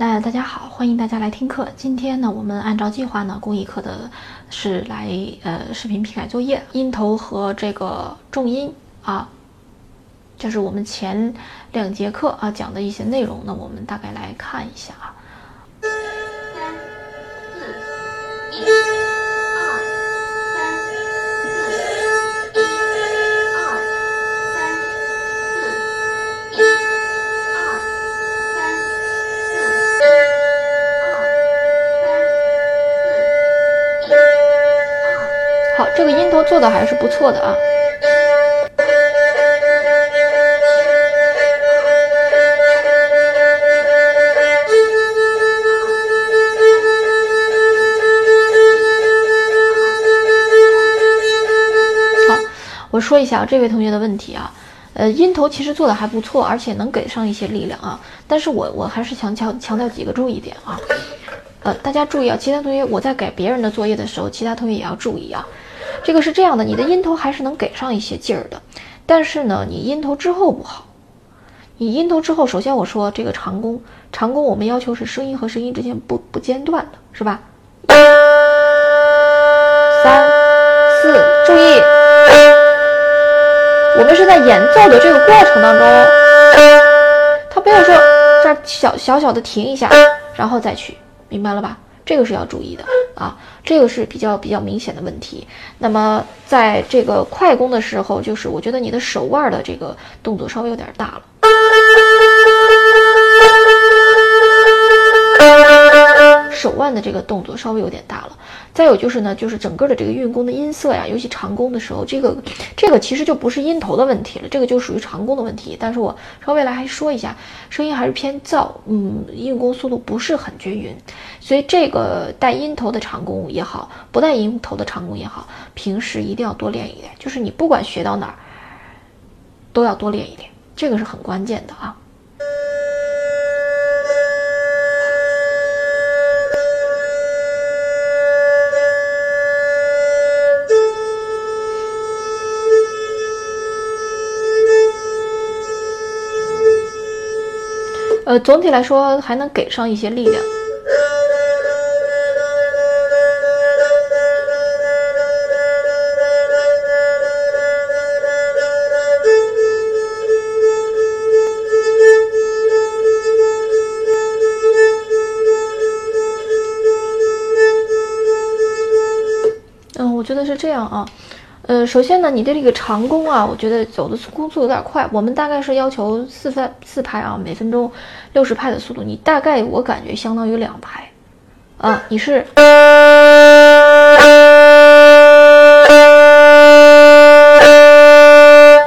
那大家好，欢迎大家来听课。今天呢，我们按照计划呢，公益课的是来呃视频批改作业，音头和这个重音啊，这是我们前两节课啊讲的一些内容。呢我们大概来看一下啊。好这个音头做的还是不错的啊。好，我说一下这位同学的问题啊，呃，音头其实做的还不错，而且能给上一些力量啊。但是我我还是强强强调几个注意点啊，呃，大家注意啊，其他同学我在给别人的作业的时候，其他同学也要注意啊。这个是这样的，你的音头还是能给上一些劲儿的，但是呢，你音头之后不好。你音头之后，首先我说这个长弓，长弓我们要求是声音和声音之间不不间断的，是吧？三四，注意，我们是在演奏的这个过程当中，他不要说这儿小小小的停一下，然后再去，明白了吧？这个是要注意的啊，这个是比较比较明显的问题。那么在这个快攻的时候，就是我觉得你的手腕的这个动作稍微有点大了。手腕的这个动作稍微有点大，再有就是呢，就是整个的这个运弓的音色呀，尤其长弓的时候，这个这个其实就不是音头的问题了，这个就属于长弓的问题。但是我稍微来还说一下，声音还是偏燥，嗯，运弓速度不是很均匀，所以这个带音头的长弓也好，不带音头的长弓也好，平时一定要多练一练，就是你不管学到哪儿，都要多练一练，这个是很关键的啊。呃，总体来说还能给上一些力量。嗯，我觉得是这样啊。呃，首先呢，你的这个长弓啊，我觉得走的攻速有点快。我们大概是要求四分四拍啊，每分钟六十拍的速度。你大概我感觉相当于两拍，啊，你是，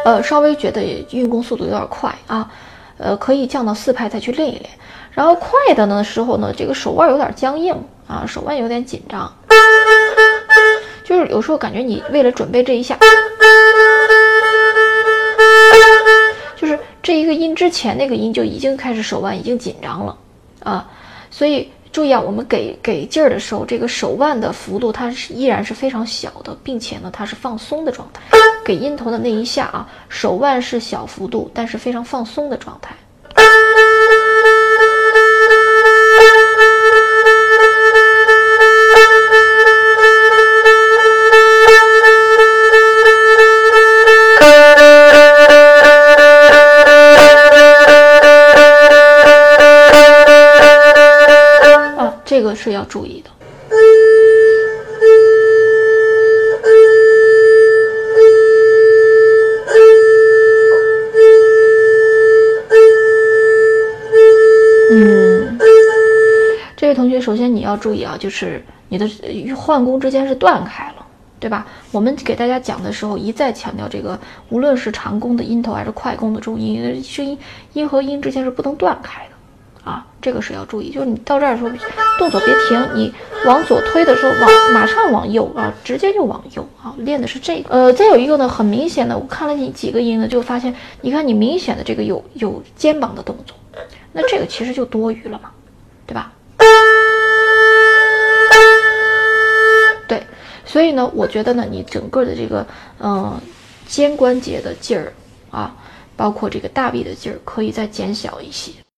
呃，稍微觉得运弓速度有点快啊，呃，可以降到四拍再去练一练。然后快的呢时候呢，这个手腕有点僵硬啊，手腕有点紧张。就是有时候感觉你为了准备这一下，就是这一个音之前那个音就已经开始手腕已经紧张了啊，所以注意啊，我们给给劲儿的时候，这个手腕的幅度它是依然是非常小的，并且呢它是放松的状态。给音头的那一下啊，手腕是小幅度，但是非常放松的状态。这个是要注意的。嗯，这位同学，首先你要注意啊，就是你的换弓之间是断开了，对吧？我们给大家讲的时候一再强调，这个无论是长弓的音头还是快弓的重音，声音音和音之间是不能断开的。这个是要注意。就是你到这儿的时候，动作别停，你往左推的时候，往马上往右啊，直接就往右啊，练的是这个。呃，再有一个呢，很明显的，我看了你几个音呢，就发现，你看你明显的这个有有肩膀的动作，那这个其实就多余了嘛，对吧？对，所以呢，我觉得呢，你整个的这个，嗯，肩关节的劲儿啊，包括这个大臂的劲儿，可以再减小一些。